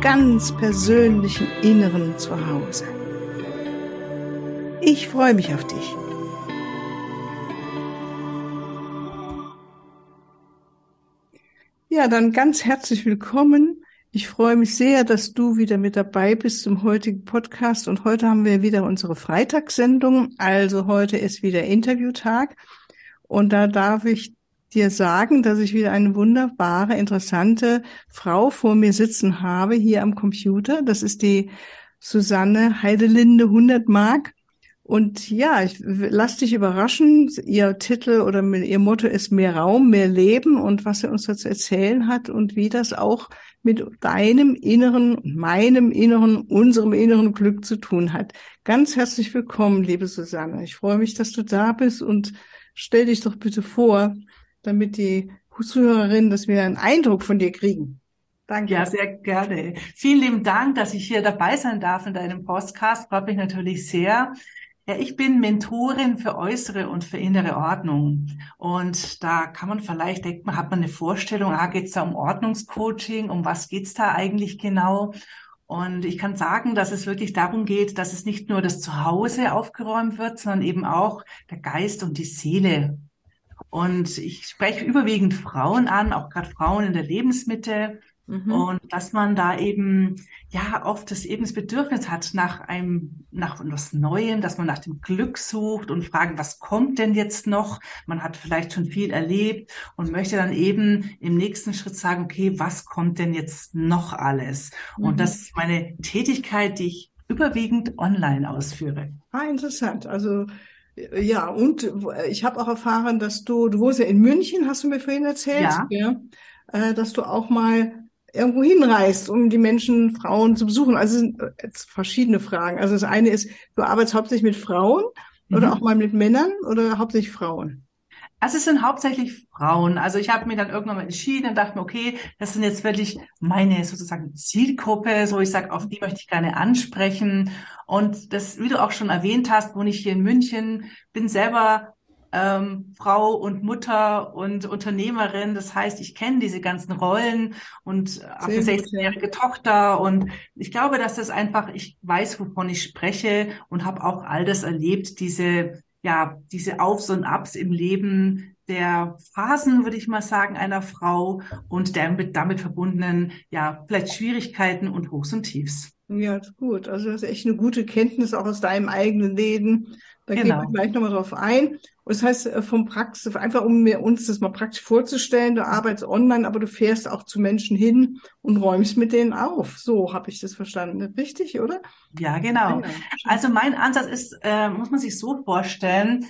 ganz persönlichen Inneren zu Hause. Ich freue mich auf dich. Ja, dann ganz herzlich willkommen ich freue mich sehr, dass du wieder mit dabei bist zum heutigen Podcast. Und heute haben wir wieder unsere Freitagssendung. Also heute ist wieder Interviewtag. Und da darf ich dir sagen, dass ich wieder eine wunderbare, interessante Frau vor mir sitzen habe hier am Computer. Das ist die Susanne Heidelinde 100 Mark. Und ja, ich lass dich überraschen. Ihr Titel oder ihr Motto ist mehr Raum, mehr Leben und was er uns dazu erzählen hat und wie das auch mit deinem inneren, meinem inneren, unserem inneren Glück zu tun hat. Ganz herzlich willkommen, liebe Susanne. Ich freue mich, dass du da bist und stell dich doch bitte vor, damit die Zuhörerinnen, dass wir einen Eindruck von dir kriegen. Danke. Ja, sehr gerne. Vielen lieben Dank, dass ich hier dabei sein darf in deinem Podcast. Freut mich natürlich sehr. Ja, ich bin Mentorin für äußere und für innere Ordnung. Und da kann man vielleicht, denkt man, hat man eine Vorstellung, ah, geht's da um Ordnungscoaching, um was geht's da eigentlich genau? Und ich kann sagen, dass es wirklich darum geht, dass es nicht nur das Zuhause aufgeräumt wird, sondern eben auch der Geist und die Seele. Und ich spreche überwiegend Frauen an, auch gerade Frauen in der Lebensmitte, Mhm. Und dass man da eben ja oft das eben das Bedürfnis hat nach einem, nach etwas Neuem, dass man nach dem Glück sucht und fragen, was kommt denn jetzt noch? Man hat vielleicht schon viel erlebt und möchte dann eben im nächsten Schritt sagen, okay, was kommt denn jetzt noch alles? Mhm. Und das ist meine Tätigkeit, die ich überwiegend online ausführe. Ah, interessant. Also ja, und ich habe auch erfahren, dass du, du wohnst ja in München, hast du mir vorhin erzählt, ja. ja äh, dass du auch mal irgendwo hinreist, um die Menschen, Frauen zu besuchen. Also sind jetzt verschiedene Fragen. Also das eine ist, du arbeitest hauptsächlich mit Frauen mhm. oder auch mal mit Männern oder hauptsächlich Frauen? Also es sind hauptsächlich Frauen. Also ich habe mir dann irgendwann mal entschieden und dachte mir, okay, das sind jetzt wirklich meine sozusagen Zielgruppe, so ich sage, auf die möchte ich gerne ansprechen. Und das, wie du auch schon erwähnt hast, wohne ich hier in München, bin selber ähm, Frau und Mutter und Unternehmerin. Das heißt, ich kenne diese ganzen Rollen und habe eine 16-jährige Tochter und ich glaube, dass das einfach, ich weiß, wovon ich spreche und habe auch all das erlebt, diese ja, diese Aufs und Abs im Leben der Phasen, würde ich mal sagen, einer Frau und der mit damit verbundenen, ja, vielleicht Schwierigkeiten und Hochs und Tiefs. Ja, gut. Also das ist echt eine gute Kenntnis auch aus deinem eigenen Leben. Da genau. gehen wir gleich nochmal drauf ein. Und das heißt, äh, vom Praxis, einfach um mir uns das mal praktisch vorzustellen, du arbeitest online, aber du fährst auch zu Menschen hin und räumst mit denen auf. So habe ich das verstanden. Richtig, oder? Ja, genau. Also mein Ansatz ist, äh, muss man sich so vorstellen,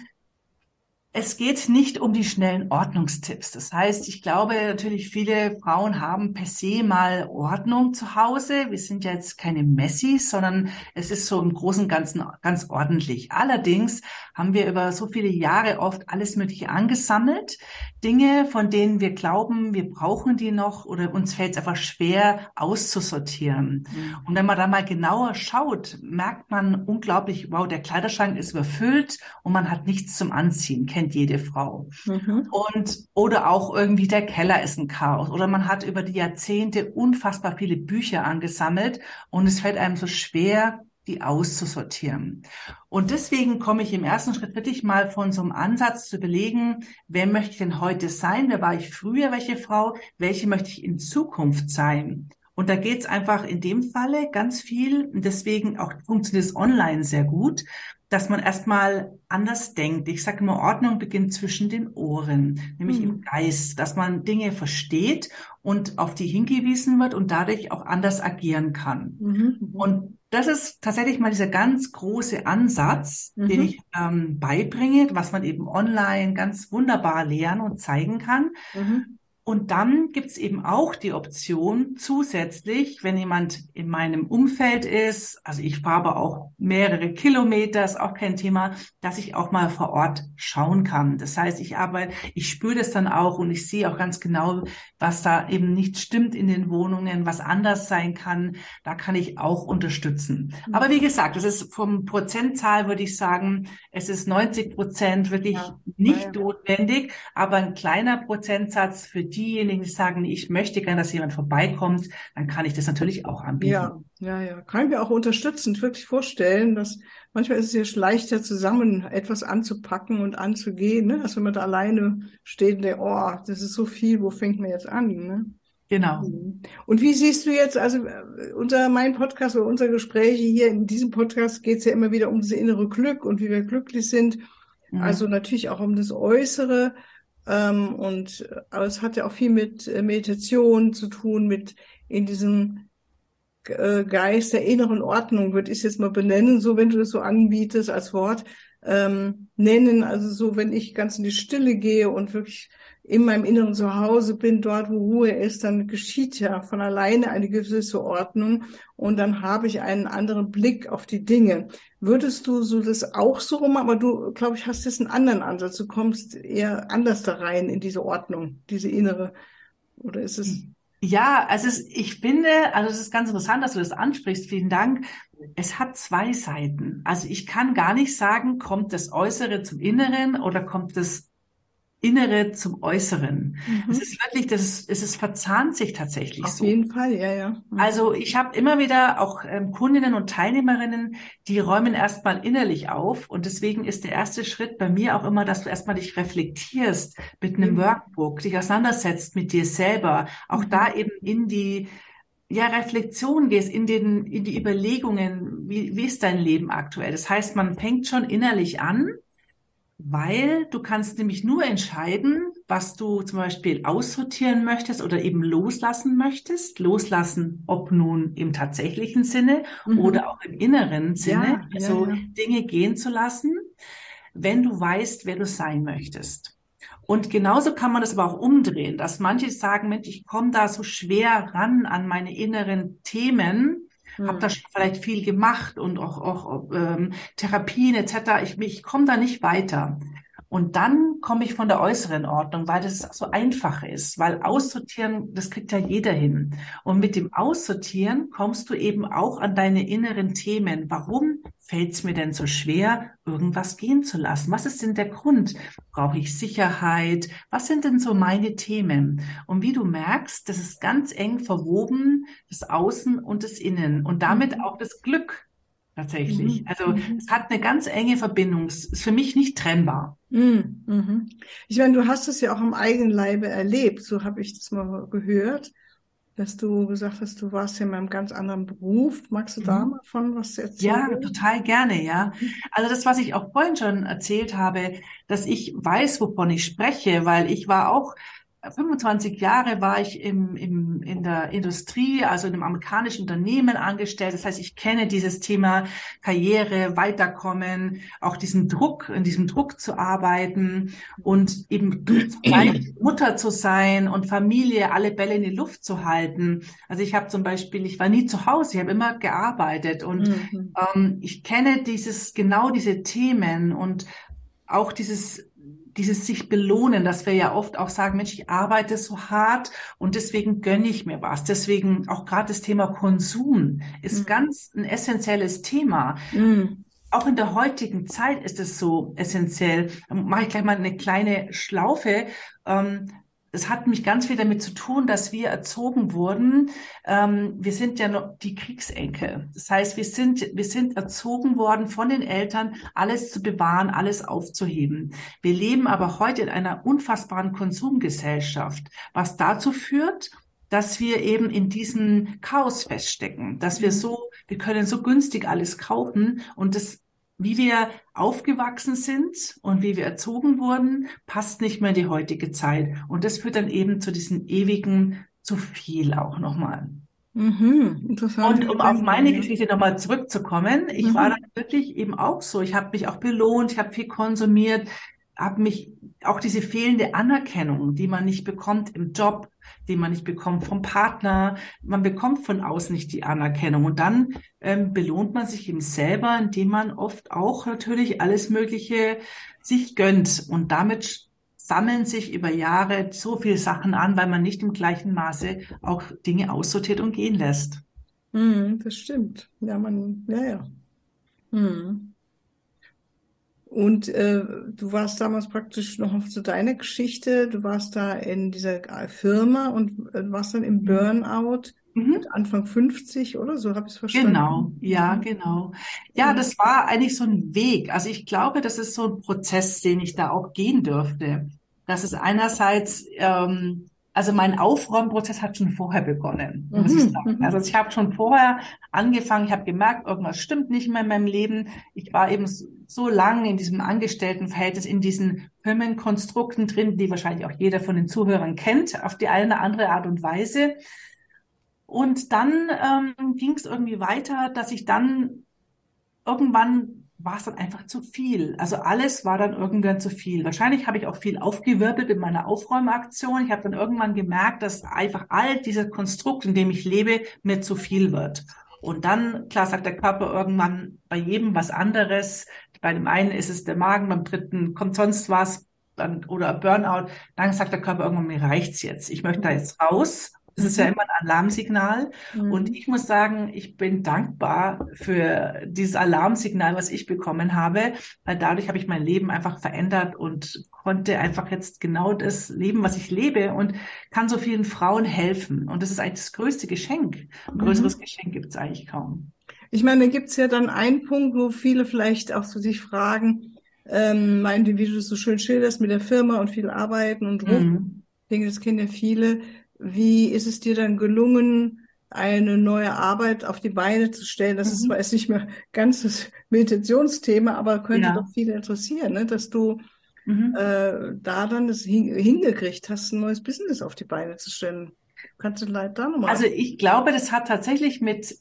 es geht nicht um die schnellen Ordnungstipps. Das heißt, ich glaube natürlich, viele Frauen haben per se mal Ordnung zu Hause. Wir sind ja jetzt keine Messis, sondern es ist so im Großen und Ganzen ganz ordentlich. Allerdings haben wir über so viele Jahre oft alles Mögliche angesammelt. Dinge, von denen wir glauben, wir brauchen die noch oder uns fällt es einfach schwer auszusortieren. Mhm. Und wenn man da mal genauer schaut, merkt man unglaublich, wow, der Kleiderschrank ist überfüllt und man hat nichts zum Anziehen, kennt jede Frau. Mhm. Und, oder auch irgendwie der Keller ist ein Chaos oder man hat über die Jahrzehnte unfassbar viele Bücher angesammelt und es fällt einem so schwer, die auszusortieren. Und deswegen komme ich im ersten Schritt wirklich mal von so einem Ansatz zu überlegen, wer möchte ich denn heute sein? Wer war ich früher? Welche Frau? Welche möchte ich in Zukunft sein? Und da geht es einfach in dem Falle ganz viel, und deswegen auch funktioniert es online sehr gut, dass man erstmal anders denkt. Ich sage immer, Ordnung beginnt zwischen den Ohren, nämlich mhm. im Geist, dass man Dinge versteht und auf die hingewiesen wird und dadurch auch anders agieren kann. Mhm. Und das ist tatsächlich mal dieser ganz große Ansatz, mhm. den ich ähm, beibringe, was man eben online ganz wunderbar lernen und zeigen kann. Mhm. Und dann gibt's eben auch die Option zusätzlich, wenn jemand in meinem Umfeld ist, also ich fahre aber auch mehrere Kilometer, ist auch kein Thema, dass ich auch mal vor Ort schauen kann. Das heißt, ich arbeite, ich spüre das dann auch und ich sehe auch ganz genau, was da eben nicht stimmt in den Wohnungen, was anders sein kann. Da kann ich auch unterstützen. Mhm. Aber wie gesagt, das ist vom Prozentzahl würde ich sagen, es ist 90 Prozent wirklich ja. nicht ja. notwendig, aber ein kleiner Prozentsatz für die diejenigen, die sagen, ich möchte gerne, dass jemand vorbeikommt, dann kann ich das natürlich auch anbieten. Ja, ja, ja. Kann mir auch unterstützend wirklich vorstellen, dass manchmal ist es ja leichter zusammen etwas anzupacken und anzugehen, ne? als wenn man da alleine steht und denkt, oh, das ist so viel, wo fängt man jetzt an? Ne? Genau. Und wie siehst du jetzt, also unser mein Podcast oder unser Gespräch hier in diesem Podcast geht es ja immer wieder um das innere Glück und wie wir glücklich sind. Mhm. Also natürlich auch um das Äußere. Ähm, und aber es hat ja auch viel mit äh, Meditation zu tun, mit in diesem äh, Geist der inneren Ordnung, würde ich es jetzt mal benennen, so wenn du das so anbietest als Wort, ähm, nennen. Also so, wenn ich ganz in die Stille gehe und wirklich in meinem inneren Zuhause bin, dort wo Ruhe ist, dann geschieht ja von alleine eine gewisse Ordnung und dann habe ich einen anderen Blick auf die Dinge. Würdest du so das auch so rum, aber du, glaube ich, hast jetzt einen anderen Ansatz. Du kommst eher anders da rein in diese Ordnung, diese innere, oder ist es? Ja, also es, ich finde, also es ist ganz interessant, dass du das ansprichst. Vielen Dank. Es hat zwei Seiten. Also ich kann gar nicht sagen, kommt das Äußere zum Inneren oder kommt das Innere zum Äußeren. Mhm. Es ist wirklich, das ist, es ist verzahnt sich tatsächlich Auf so. Auf jeden Fall, ja, ja. Mhm. Also ich habe immer wieder auch ähm, Kundinnen und Teilnehmerinnen, die räumen erstmal innerlich auf und deswegen ist der erste Schritt bei mir auch immer, dass du erstmal dich reflektierst mit einem mhm. Workbook, dich auseinandersetzt mit dir selber, auch mhm. da eben in die ja, Reflexion gehst, in den, in die Überlegungen, wie, wie ist dein Leben aktuell? Das heißt, man fängt schon innerlich an weil du kannst nämlich nur entscheiden, was du zum Beispiel aussortieren möchtest oder eben loslassen möchtest. Loslassen, ob nun im tatsächlichen Sinne mhm. oder auch im inneren Sinne. Ja, also ja, ja. Dinge gehen zu lassen, wenn du weißt, wer du sein möchtest. Und genauso kann man das aber auch umdrehen, dass manche sagen, Mensch, ich komme da so schwer ran an meine inneren Themen, hm. habe da schon vielleicht viel gemacht und auch, auch ähm, Therapien etc. Ich, ich komme da nicht weiter. Und dann komme ich von der äußeren Ordnung, weil das so einfach ist, weil aussortieren, das kriegt ja jeder hin. Und mit dem Aussortieren kommst du eben auch an deine inneren Themen. Warum fällt es mir denn so schwer, irgendwas gehen zu lassen? Was ist denn der Grund? Brauche ich Sicherheit? Was sind denn so meine Themen? Und wie du merkst, das ist ganz eng verwoben, das Außen und das Innen und damit mhm. auch das Glück tatsächlich. Mhm. Also mhm. es hat eine ganz enge Verbindung. Es ist für mich nicht trennbar. Mhm. mhm. Ich meine, du hast es ja auch am eigenen Leibe erlebt. So habe ich das mal gehört, dass du gesagt hast, du warst ja in einem ganz anderen Beruf. Magst du da mhm. mal von was erzählen? Ja, total gerne, ja. Mhm. Also das, was ich auch vorhin schon erzählt habe, dass ich weiß, wovon ich spreche, weil ich war auch 25 Jahre war ich im, im, in der Industrie, also in einem amerikanischen Unternehmen angestellt. Das heißt, ich kenne dieses Thema Karriere, Weiterkommen, auch diesen Druck, in diesem Druck zu arbeiten und eben Mutter zu sein und Familie, alle Bälle in die Luft zu halten. Also ich habe zum Beispiel, ich war nie zu Hause, ich habe immer gearbeitet und mhm. ähm, ich kenne dieses, genau diese Themen und auch dieses dieses sich belohnen, dass wir ja oft auch sagen, Mensch, ich arbeite so hart und deswegen gönne ich mir was. Deswegen auch gerade das Thema Konsum ist mhm. ganz ein essentielles Thema. Mhm. Auch in der heutigen Zeit ist es so essentiell. Mache ich gleich mal eine kleine Schlaufe. Ähm, es hat mich ganz viel damit zu tun, dass wir erzogen wurden. Ähm, wir sind ja noch die Kriegsenkel. Das heißt, wir sind, wir sind erzogen worden von den Eltern, alles zu bewahren, alles aufzuheben. Wir leben aber heute in einer unfassbaren Konsumgesellschaft, was dazu führt, dass wir eben in diesem Chaos feststecken, dass wir mhm. so, wir können so günstig alles kaufen und das wie wir aufgewachsen sind und wie wir erzogen wurden, passt nicht mehr in die heutige Zeit. Und das führt dann eben zu diesem ewigen zu viel auch nochmal. Mhm, interessant. Und um auf meine Geschichte nochmal zurückzukommen, ich mhm. war dann wirklich eben auch so. Ich habe mich auch belohnt, ich habe viel konsumiert, habe mich auch diese fehlende Anerkennung, die man nicht bekommt im Job, die man nicht bekommt vom Partner, man bekommt von außen nicht die Anerkennung und dann ähm, belohnt man sich eben selber, indem man oft auch natürlich alles Mögliche sich gönnt und damit sammeln sich über Jahre so viele Sachen an, weil man nicht im gleichen Maße auch Dinge aussortiert und gehen lässt. Mm, das stimmt. Ja, man, ja, ja. Mm. Und äh, du warst damals praktisch noch zu deiner Geschichte. Du warst da in dieser Firma und äh, warst dann im mhm. Burnout mhm. Anfang 50 oder so, habe ich es verstanden. Genau, ja, mhm. genau. Ja, das war eigentlich so ein Weg. Also ich glaube, das ist so ein Prozess, den ich da auch gehen dürfte. Das ist einerseits ähm, also mein Aufräumprozess hat schon vorher begonnen, muss ich mhm, sagen. Mhm. Also ich habe schon vorher angefangen, ich habe gemerkt, irgendwas stimmt nicht mehr in meinem Leben. Ich war eben so lange in diesem Angestelltenverhältnis, in diesen Firmenkonstrukten drin, die wahrscheinlich auch jeder von den Zuhörern kennt, auf die eine oder andere Art und Weise. Und dann ähm, ging es irgendwie weiter, dass ich dann irgendwann war es dann einfach zu viel. Also alles war dann irgendwann zu viel. Wahrscheinlich habe ich auch viel aufgewirbelt in meiner Aufräumaktion. Ich habe dann irgendwann gemerkt, dass einfach all dieser Konstrukt, in dem ich lebe, mir zu viel wird. Und dann, klar, sagt der Körper irgendwann bei jedem was anderes. Bei dem einen ist es der Magen, beim dritten kommt sonst was dann, oder Burnout. Dann sagt der Körper irgendwann, mir reicht's jetzt. Ich möchte da jetzt raus. Das ist ja mhm. immer ein Alarmsignal. Mhm. Und ich muss sagen, ich bin dankbar für dieses Alarmsignal, was ich bekommen habe, weil dadurch habe ich mein Leben einfach verändert und konnte einfach jetzt genau das leben, was ich lebe und kann so vielen Frauen helfen. Und das ist eigentlich das größte Geschenk. Ein größeres mhm. Geschenk gibt es eigentlich kaum. Ich meine, da gibt es ja dann einen Punkt, wo viele vielleicht auch so sich fragen, ähm, meinen, wie du es so schön schilderst mit der Firma und viel Arbeiten und Druck. Mhm. Ich denke, das kennen ja viele wie ist es dir dann gelungen, eine neue Arbeit auf die Beine zu stellen? Das mhm. ist zwar jetzt nicht mehr ganz das Meditationsthema, aber könnte ja. doch viele interessieren, ne? dass du mhm. äh, da dann das hin hingekriegt hast, ein neues Business auf die Beine zu stellen. Kannst du leider da nochmal? Also ich glaube, das hat tatsächlich mit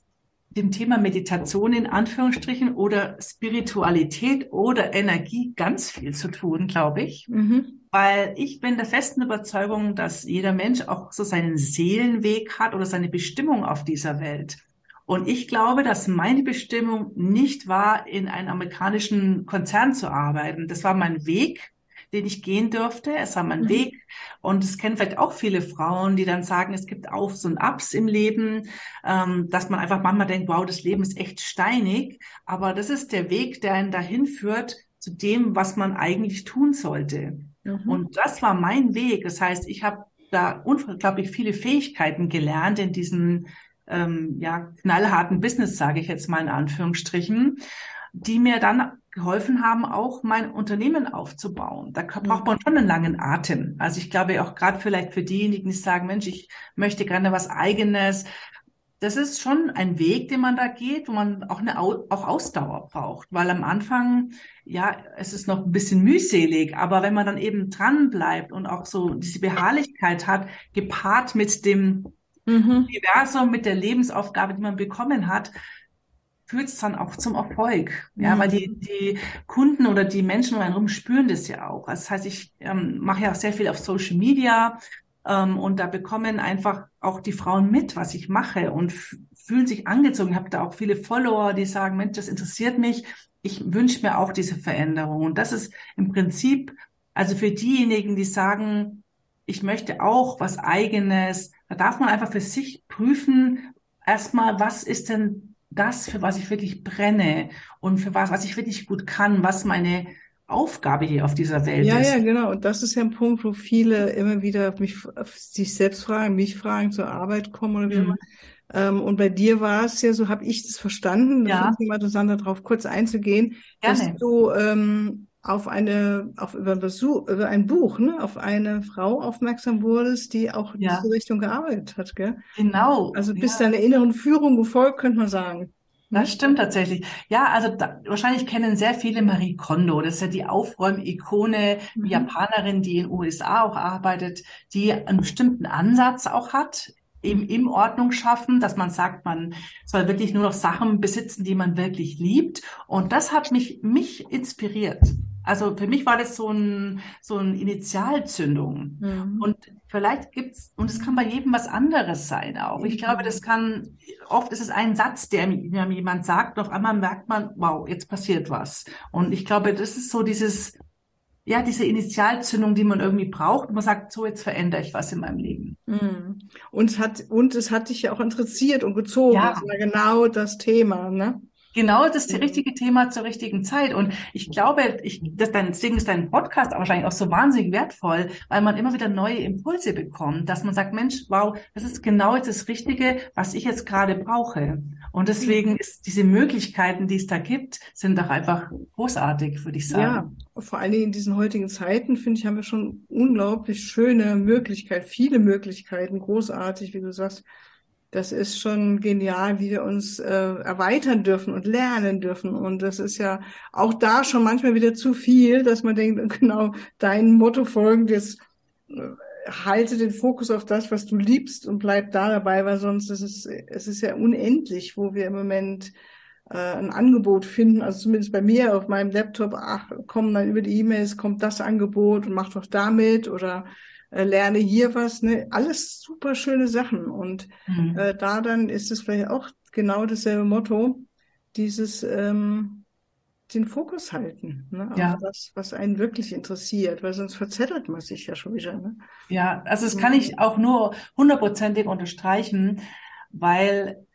dem Thema Meditation in Anführungsstrichen oder Spiritualität oder Energie ganz viel zu tun, glaube ich. Mhm weil ich bin der festen Überzeugung, dass jeder Mensch auch so seinen Seelenweg hat oder seine Bestimmung auf dieser Welt. Und ich glaube, dass meine Bestimmung nicht war, in einem amerikanischen Konzern zu arbeiten. Das war mein Weg, den ich gehen durfte. Es war mein mhm. Weg. Und es kennen vielleicht auch viele Frauen, die dann sagen, es gibt Aufs und Abs im Leben, ähm, dass man einfach manchmal denkt, wow, das Leben ist echt steinig. Aber das ist der Weg, der einen dahin führt zu dem, was man eigentlich tun sollte. Mhm. Und das war mein Weg. Das heißt, ich habe da unglaublich viele Fähigkeiten gelernt in diesem ähm, ja, knallharten Business, sage ich jetzt mal in Anführungsstrichen, die mir dann geholfen haben, auch mein Unternehmen aufzubauen. Da braucht man schon einen langen Atem. Also ich glaube auch gerade vielleicht für diejenigen, die sagen, Mensch, ich möchte gerne was eigenes, das ist schon ein Weg, den man da geht, wo man auch eine auch Ausdauer braucht, weil am Anfang ja es ist noch ein bisschen mühselig, aber wenn man dann eben dran bleibt und auch so diese Beharrlichkeit hat, gepaart mit dem mhm. Universum, mit der Lebensaufgabe, die man bekommen hat, führt es dann auch zum Erfolg. Ja, mhm. weil die, die Kunden oder die Menschen um einen herum spüren das ja auch. Also das heißt, ich ähm, mache ja auch sehr viel auf Social Media ähm, und da bekommen einfach auch die Frauen mit, was ich mache und fühlen sich angezogen. Ich habe da auch viele Follower, die sagen, Mensch, das interessiert mich. Ich wünsche mir auch diese Veränderung. Und das ist im Prinzip, also für diejenigen, die sagen, ich möchte auch was eigenes, da darf man einfach für sich prüfen, erstmal, was ist denn das, für was ich wirklich brenne und für was, was ich wirklich gut kann, was meine Aufgabe hier auf dieser Welt ja, ist. Ja, ja, genau. Und das ist ja ein Punkt, wo viele immer wieder mich, sich selbst fragen, mich fragen, zur Arbeit kommen oder wie mhm. immer. Ähm, und bei dir war es ja so, habe ich das verstanden, das ja. ich mal interessant darauf kurz einzugehen, Gerne. dass du ähm, auf eine, auf über, Besuch, über ein Buch, ne, auf eine Frau aufmerksam wurdest, die auch in ja. diese Richtung gearbeitet hat, gell? Genau. Also bist ja. deiner inneren Führung gefolgt, könnte man sagen. Das stimmt tatsächlich. Ja, also da, wahrscheinlich kennen sehr viele Marie Kondo. Das ist ja die Aufräumikone, mhm. die Japanerin, die in den USA auch arbeitet, die einen bestimmten Ansatz auch hat im, im Ordnung schaffen, dass man sagt, man soll wirklich nur noch Sachen besitzen, die man wirklich liebt. Und das hat mich, mich inspiriert. Also für mich war das so ein, so eine Initialzündung. Mhm. Und vielleicht gibt's, und es kann bei jedem was anderes sein auch. Ich glaube, das kann, oft ist es ein Satz, der mir jemand sagt, und auf einmal merkt man, wow, jetzt passiert was. Und ich glaube, das ist so dieses, ja, diese Initialzündung, die man irgendwie braucht. Man sagt, so jetzt verändere ich was in meinem Leben. Mhm. Und es hat, und es hat dich ja auch interessiert und gezogen. Ja. Das war genau das Thema, ne? Genau das richtige Thema zur richtigen Zeit. Und ich glaube, ich, das, deswegen ist dein Podcast wahrscheinlich auch so wahnsinnig wertvoll, weil man immer wieder neue Impulse bekommt, dass man sagt, Mensch, wow, das ist genau jetzt das Richtige, was ich jetzt gerade brauche. Und deswegen ist diese Möglichkeiten, die es da gibt, sind doch einfach großartig, würde ich sagen. Ja, vor allen Dingen in diesen heutigen Zeiten, finde ich, haben wir schon unglaublich schöne Möglichkeiten, viele Möglichkeiten, großartig, wie du sagst, das ist schon genial, wie wir uns äh, erweitern dürfen und lernen dürfen. Und das ist ja auch da schon manchmal wieder zu viel, dass man denkt, genau dein Motto folgendes, äh, halte den Fokus auf das, was du liebst und bleib da dabei, weil sonst ist es, es ist ja unendlich, wo wir im Moment äh, ein Angebot finden, also zumindest bei mir auf meinem Laptop, ach, kommen dann über die E-Mails, kommt das Angebot und mach doch damit oder äh, lerne hier was, ne? alles super schöne Sachen. Und mhm. äh, da dann ist es vielleicht auch genau dasselbe Motto, dieses ähm, den Fokus halten, ne? ja. auf das, was einen wirklich interessiert, weil sonst verzettelt man sich ja schon wieder. Ne? Ja, also das kann ich auch nur hundertprozentig unterstreichen, weil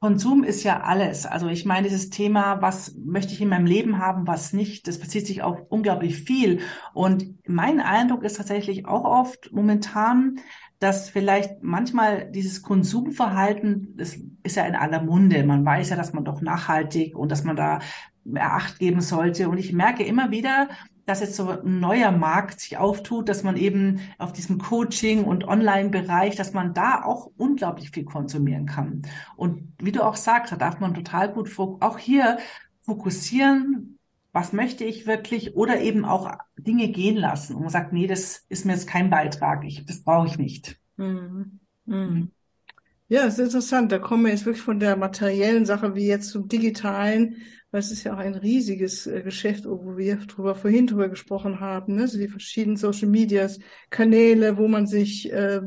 Konsum ist ja alles. Also ich meine, dieses Thema, was möchte ich in meinem Leben haben, was nicht, das bezieht sich auf unglaublich viel. Und mein Eindruck ist tatsächlich auch oft momentan, dass vielleicht manchmal dieses Konsumverhalten, das ist ja in aller Munde. Man weiß ja, dass man doch nachhaltig und dass man da mehr Acht geben sollte. Und ich merke immer wieder, dass jetzt so ein neuer Markt sich auftut, dass man eben auf diesem Coaching- und Online-Bereich, dass man da auch unglaublich viel konsumieren kann. Und wie du auch sagst, da darf man total gut auch hier fokussieren, was möchte ich wirklich oder eben auch Dinge gehen lassen. Und man sagt, nee, das ist mir jetzt kein Beitrag, ich, das brauche ich nicht. Mhm. Mhm. Ja, es ist interessant. Da kommen wir jetzt wirklich von der materiellen Sache wie jetzt zum digitalen weil es ist ja auch ein riesiges äh, Geschäft, wo wir drüber vorhin drüber gesprochen haben, ne? so die verschiedenen Social Medias, Kanäle, wo man sich äh,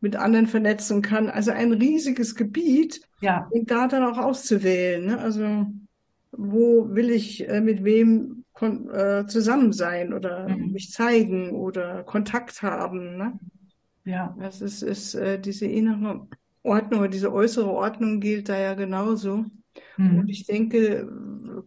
mit anderen vernetzen kann. Also ein riesiges Gebiet, ja. und da dann auch auszuwählen. Ne? Also wo will ich äh, mit wem äh, zusammen sein oder mhm. mich zeigen oder Kontakt haben. Ne? Ja. Das ist, ist äh, diese innere Ordnung oder diese äußere Ordnung gilt da ja genauso. Mhm. Und ich denke,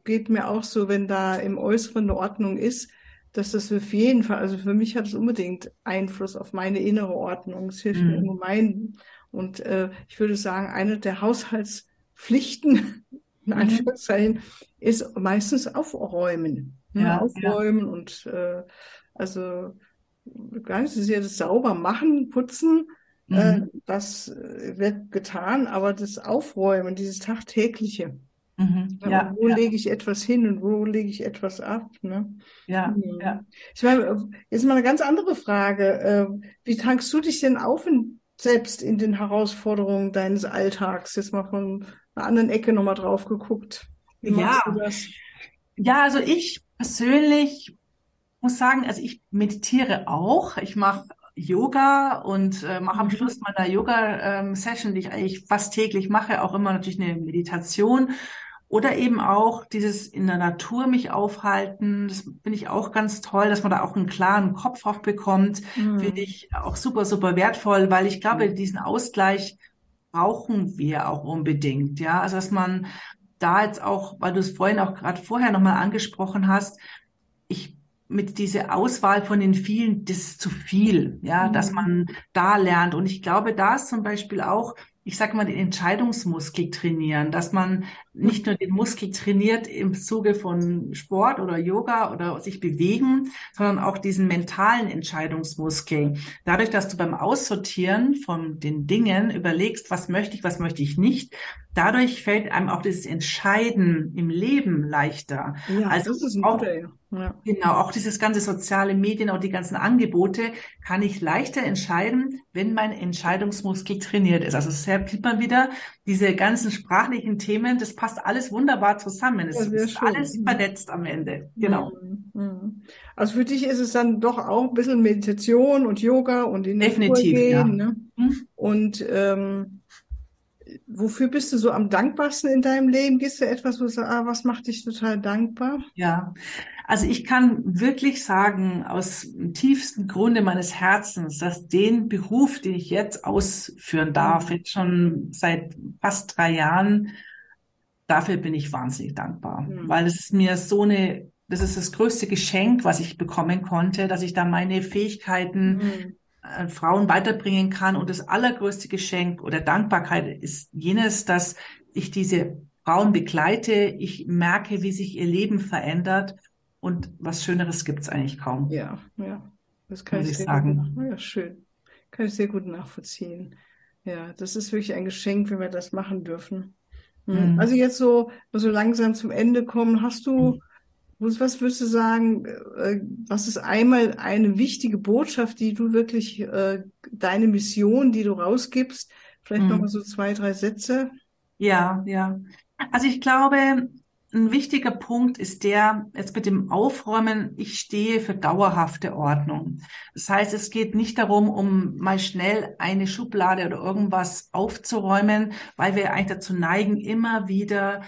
geht mir auch so, wenn da im Äußeren eine Ordnung ist, dass das auf jeden Fall, also für mich hat es unbedingt Einfluss auf meine innere Ordnung. Es hilft mhm. mir ungemein. Und äh, ich würde sagen, eine der Haushaltspflichten, in mhm. Anführungszeichen, ist meistens aufräumen. Ne? Ja, aufräumen ja. und äh, also gar nicht so sehr das sauber machen, putzen, mhm. das äh, wird getan, aber das Aufräumen, dieses tagtägliche. Mhm. Ja, wo ja. lege ich etwas hin und wo lege ich etwas ab? Ne? Ja, mhm. ja. Ich meine, jetzt mal eine ganz andere Frage. Äh, wie tankst du dich denn auf in, selbst in den Herausforderungen deines Alltags? Jetzt mal von einer anderen Ecke nochmal drauf geguckt. Wie ja. du das? Ja, also ich persönlich muss sagen, also ich meditiere auch. Ich mache Yoga und äh, mache am mhm. Schluss meiner Yoga-Session, ähm, die ich eigentlich fast täglich mache, auch immer natürlich eine Meditation. Oder eben auch dieses in der Natur mich aufhalten. Das finde ich auch ganz toll, dass man da auch einen klaren Kopf auch bekommt. Mhm. Finde ich auch super, super wertvoll, weil ich glaube, diesen Ausgleich brauchen wir auch unbedingt. Ja, also dass man da jetzt auch, weil du es vorhin auch gerade vorher nochmal angesprochen hast, ich mit dieser Auswahl von den vielen, das ist zu viel, ja, mhm. dass man da lernt. Und ich glaube, da ist zum Beispiel auch, ich sage mal, den Entscheidungsmuskel trainieren, dass man nicht nur den Muskel trainiert im Zuge von Sport oder Yoga oder sich bewegen, sondern auch diesen mentalen Entscheidungsmuskel. Dadurch, dass du beim Aussortieren von den Dingen überlegst, was möchte ich, was möchte ich nicht, dadurch fällt einem auch dieses Entscheiden im Leben leichter. Ja, also das ist auch, ja. Genau, auch dieses ganze soziale Medien, auch die ganzen Angebote, kann ich leichter entscheiden, wenn mein Entscheidungsmuskel trainiert ist. Also deshalb sieht man wieder, diese ganzen sprachlichen Themen, das passt alles wunderbar zusammen. Es Ja, ist schön. alles Mhm. vernetzt am Ende. Genau. Mhm. Mhm. Also für dich ist es dann doch auch ein bisschen Meditation und Yoga und in die Definitiv, ja. gehen, ne? Mhm. Und ähm, wofür bist du so am dankbarsten in deinem Leben? Gibst du etwas, wo du sagst, ah, was macht dich total dankbar? Ja, also ich kann wirklich sagen, aus dem tiefsten Grunde meines Herzens, dass den Beruf, den ich jetzt ausführen darf, jetzt schon seit fast drei Jahren, dafür bin ich wahnsinnig dankbar, Mhm. weil es ist mir so eine, das ist das größte Geschenk, was ich bekommen konnte, dass ich da meine Fähigkeiten Mhm. Äh, Frauen weiterbringen kann. Und das allergrößte Geschenk oder Dankbarkeit ist jenes, dass ich diese Frauen begleite. Ich merke, wie sich ihr Leben verändert. Und was Schöneres gibt's eigentlich kaum. Ja, ja. Das kann ich ich sagen. ja, schön. Kann ich sehr gut nachvollziehen. Ja, das ist wirklich ein Geschenk, wenn wir das machen dürfen. Mhm. Mhm. Also jetzt so, so langsam zum Ende kommen, hast du, was was würdest du sagen, äh, was ist einmal eine wichtige Botschaft, die du wirklich, äh, deine Mission, die du rausgibst? Vielleicht Mhm. noch mal so zwei, drei Sätze. Ja, ja. Also ich glaube, ein wichtiger Punkt ist der, jetzt mit dem Aufräumen, ich stehe für dauerhafte Ordnung. Das heißt, es geht nicht darum, um mal schnell eine Schublade oder irgendwas aufzuräumen, weil wir eigentlich dazu neigen, immer wieder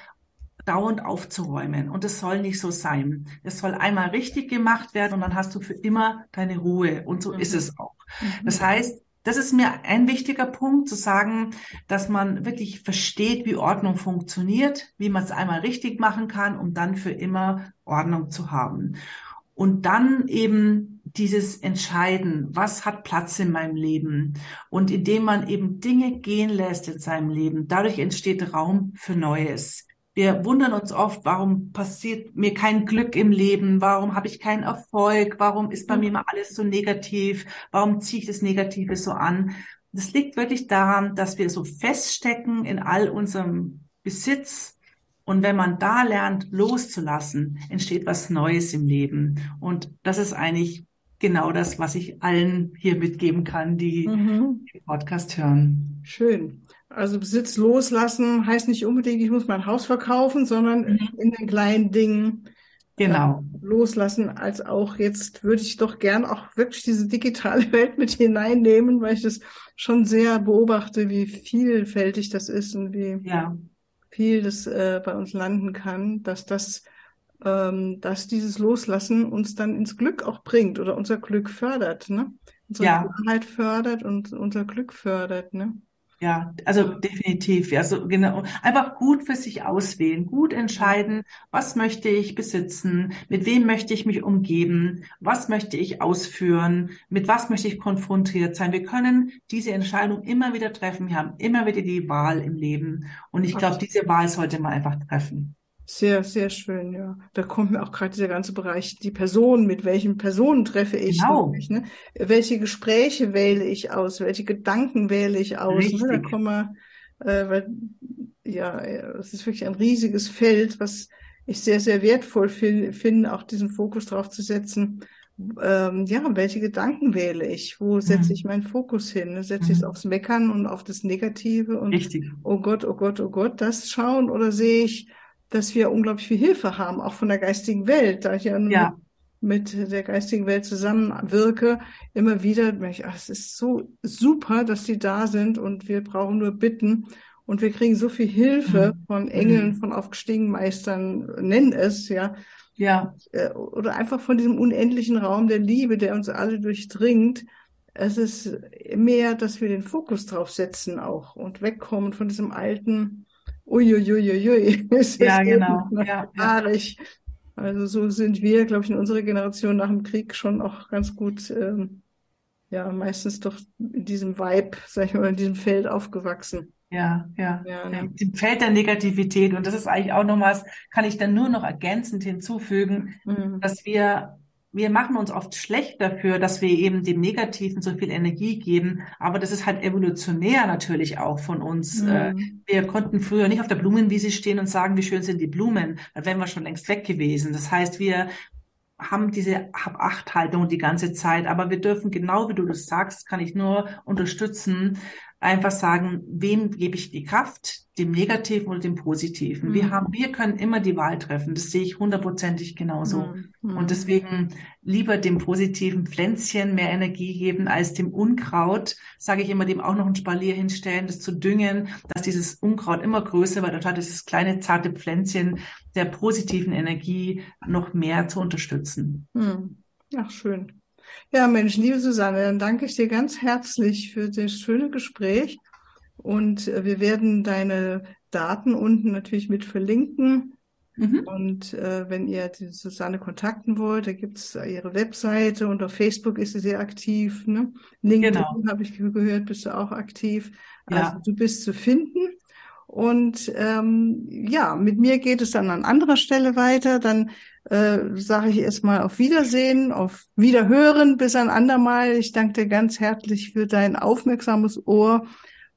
dauernd aufzuräumen. Und es soll nicht so sein. Es soll einmal richtig gemacht werden und dann hast du für immer deine Ruhe. Und so ist Mhm. es auch. Das heißt, das ist mir ein wichtiger Punkt, zu sagen, dass man wirklich versteht, wie Ordnung funktioniert, wie man es einmal richtig machen kann, um dann für immer Ordnung zu haben. Und dann eben dieses Entscheiden, was hat Platz in meinem Leben? Und indem man eben Dinge gehen lässt in seinem Leben, dadurch entsteht Raum für Neues. Wir wundern uns oft, warum passiert mir kein Glück im Leben? Warum habe ich keinen Erfolg? Warum ist bei mir immer alles so negativ? Warum ziehe ich das Negative so an? Das liegt wirklich daran, dass wir so feststecken in all unserem Besitz. Und wenn man da lernt, loszulassen, entsteht was Neues im Leben. Und das ist eigentlich genau das, was ich allen hier mitgeben kann, die Mhm. den Podcast hören. Schön. Also Besitz loslassen heißt nicht unbedingt, ich muss mein Haus verkaufen, sondern Mhm. in den kleinen Dingen Genau. loslassen, als auch jetzt würde ich doch gern auch wirklich diese digitale Welt mit hineinnehmen, weil ich das schon sehr beobachte, wie vielfältig das ist und wie Ja. viel das äh, bei uns landen kann, dass das, ähm, dass dieses Loslassen uns dann ins Glück auch bringt oder unser Glück fördert, ne? Unsere Ja. Klarheit fördert und unser Glück fördert, ne? Ja, also definitiv, ja, so genau. Einfach gut für sich auswählen, gut entscheiden, was möchte ich besitzen, mit wem möchte ich mich umgeben, was möchte ich ausführen, mit was möchte ich konfrontiert sein. Wir können diese Entscheidung immer wieder treffen. Wir haben immer wieder die Wahl im Leben. Und ich glaube, diese Wahl sollte man einfach treffen. Sehr, sehr schön, ja. Da kommt mir auch gerade dieser ganze Bereich, die Personen, mit welchen Personen treffe ich Genau. natürlich, ne? Welche Gespräche wähle ich aus, welche Gedanken wähle ich aus, ne? Da kommen wir, äh, weil, ja, es ist wirklich ein riesiges Feld, was ich sehr, sehr wertvoll fin- finde, auch diesen Fokus drauf zu setzen. Ähm, ja, welche Gedanken wähle ich? Wo setze Mhm. ich meinen Fokus hin? Ne? Setze ich es Mhm. aufs Meckern und auf das Negative und Richtig. oh Gott, oh Gott, oh Gott, das schauen oder sehe ich, dass wir unglaublich viel Hilfe haben, auch von der geistigen Welt, da ich ja Ja. mit, der geistigen Welt zusammenwirke, immer wieder ich, ach, es ist so super, dass die da sind und wir brauchen nur bitten und wir kriegen so viel Hilfe Mhm. von Engeln, Mhm. von aufgestiegenen Meistern, nennen es, ja, Ja. äh, oder einfach von diesem unendlichen Raum der Liebe, der uns alle durchdringt. Es ist mehr, dass wir den Fokus drauf setzen auch und wegkommen von diesem alten Uiuiuiui. Es Ja, ist genau. Ja, ja. haarig. Also so sind wir, glaube ich, in unserer Generation nach dem Krieg schon auch ganz gut, ähm, ja, meistens doch in diesem Vibe, sag ich mal, in diesem Feld aufgewachsen. Ja, ja, Ja, ja. ne? Im Feld der Negativität. Und das ist eigentlich auch noch was, kann ich dann nur noch ergänzend hinzufügen, Mhm. dass wir, wir machen uns oft schlecht dafür, dass wir eben dem Negativen so viel Energie geben. Aber das ist halt evolutionär natürlich auch von uns. Äh, Mhm. Wir konnten früher nicht auf der Blumenwiese stehen und sagen, wie schön sind die Blumen. Da wären wir schon längst weg gewesen. Das heißt, wir haben diese Hab-Acht-Haltung die ganze Zeit. Aber wir dürfen, genau wie du das sagst, kann ich nur unterstützen, einfach sagen, wem gebe ich die Kraft, dem Negativen oder dem Positiven. Mhm. Wir haben, wir können immer die Wahl treffen. Das sehe ich hundertprozentig genauso. Mhm. Und deswegen lieber dem positiven Pflänzchen mehr Energie geben als dem Unkraut, sage ich immer, dem auch noch ein Spalier hinstellen, das zu düngen, dass dieses Unkraut immer größer wird, anstatt dieses kleine zarte Pflänzchen der positiven Energie noch mehr zu unterstützen. Mhm. Ach, schön. Ja, Mensch, liebe Susanne, dann danke ich dir ganz herzlich für das schöne Gespräch. Und äh, wir werden deine Daten unten natürlich mit verlinken. Mhm. Und äh, wenn ihr die Susanne kontakten wollt, da gibt's ihre Webseite und auf Facebook ist sie sehr aktiv. Ne? LinkedIn genau. habe ich gehört, bist du auch aktiv. Also ja. du bist zu finden. Und ähm, ja, mit mir geht es dann an anderer Stelle weiter. Dann äh, sage ich erstmal auf Wiedersehen, auf Wiederhören bis ein andermal. Ich danke dir ganz herzlich für dein aufmerksames Ohr.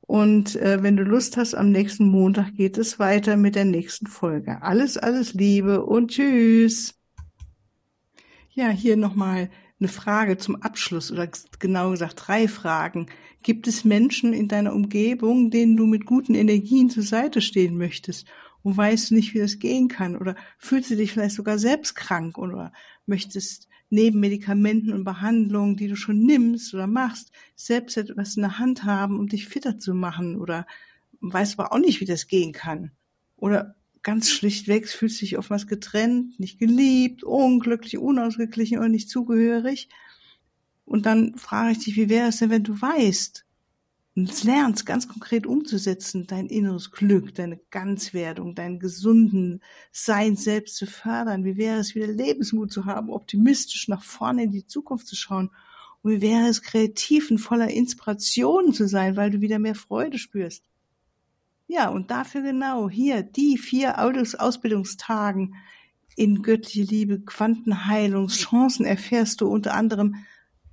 Und äh, wenn du Lust hast, am nächsten Montag geht es weiter mit der nächsten Folge. Alles, alles Liebe und tschüss. Ja, hier nochmal eine Frage zum Abschluss oder genau gesagt drei Fragen. Gibt es Menschen in deiner Umgebung, denen du mit guten Energien zur Seite stehen möchtest und weißt du nicht, wie das gehen kann? Oder fühlst du dich vielleicht sogar selbst krank oder möchtest neben Medikamenten und Behandlungen, die du schon nimmst oder machst, selbst etwas in der Hand haben, um dich fitter zu machen oder weißt aber auch nicht, wie das gehen kann? Oder ganz schlichtweg fühlst du dich was getrennt, nicht geliebt, unglücklich, unausgeglichen oder nicht zugehörig? Und dann frage ich dich, wie wäre es denn, wenn du weißt und lernst, ganz konkret umzusetzen, dein inneres Glück, deine Ganzwerdung, deinen gesunden Sein selbst zu fördern? Wie wäre es, wieder Lebensmut zu haben, optimistisch nach vorne in die Zukunft zu schauen? Und wie wäre es, kreativ und voller Inspiration zu sein, weil du wieder mehr Freude spürst? Ja, und dafür genau hier die vier Ausbildungstagen in göttliche Liebe, Quantenheilungschancen erfährst du unter anderem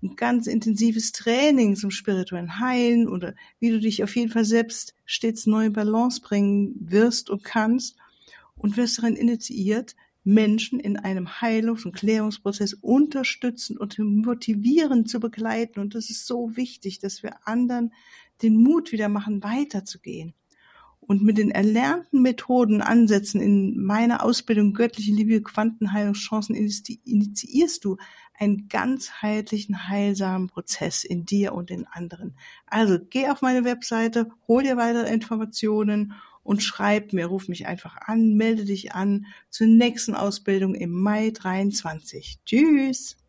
ein ganz intensives Training zum spirituellen Heilen oder wie du dich auf jeden Fall selbst stets neue Balance bringen wirst und kannst und wirst darin initiiert, Menschen in einem Heilungs- und Klärungsprozess unterstützen und motivieren zu begleiten. Und das ist so wichtig, dass wir anderen den Mut wieder machen, weiterzugehen. Und mit den erlernten Methoden, Ansätzen in meiner Ausbildung Göttliche Liebe, Quantenheilungschancen initiierst du einen ganzheitlichen, heilsamen Prozess in dir und in anderen. Also geh auf meine Webseite, hol dir weitere Informationen und schreib mir, ruf mich einfach an, melde dich an zur nächsten Ausbildung im Mai 23. Tschüss!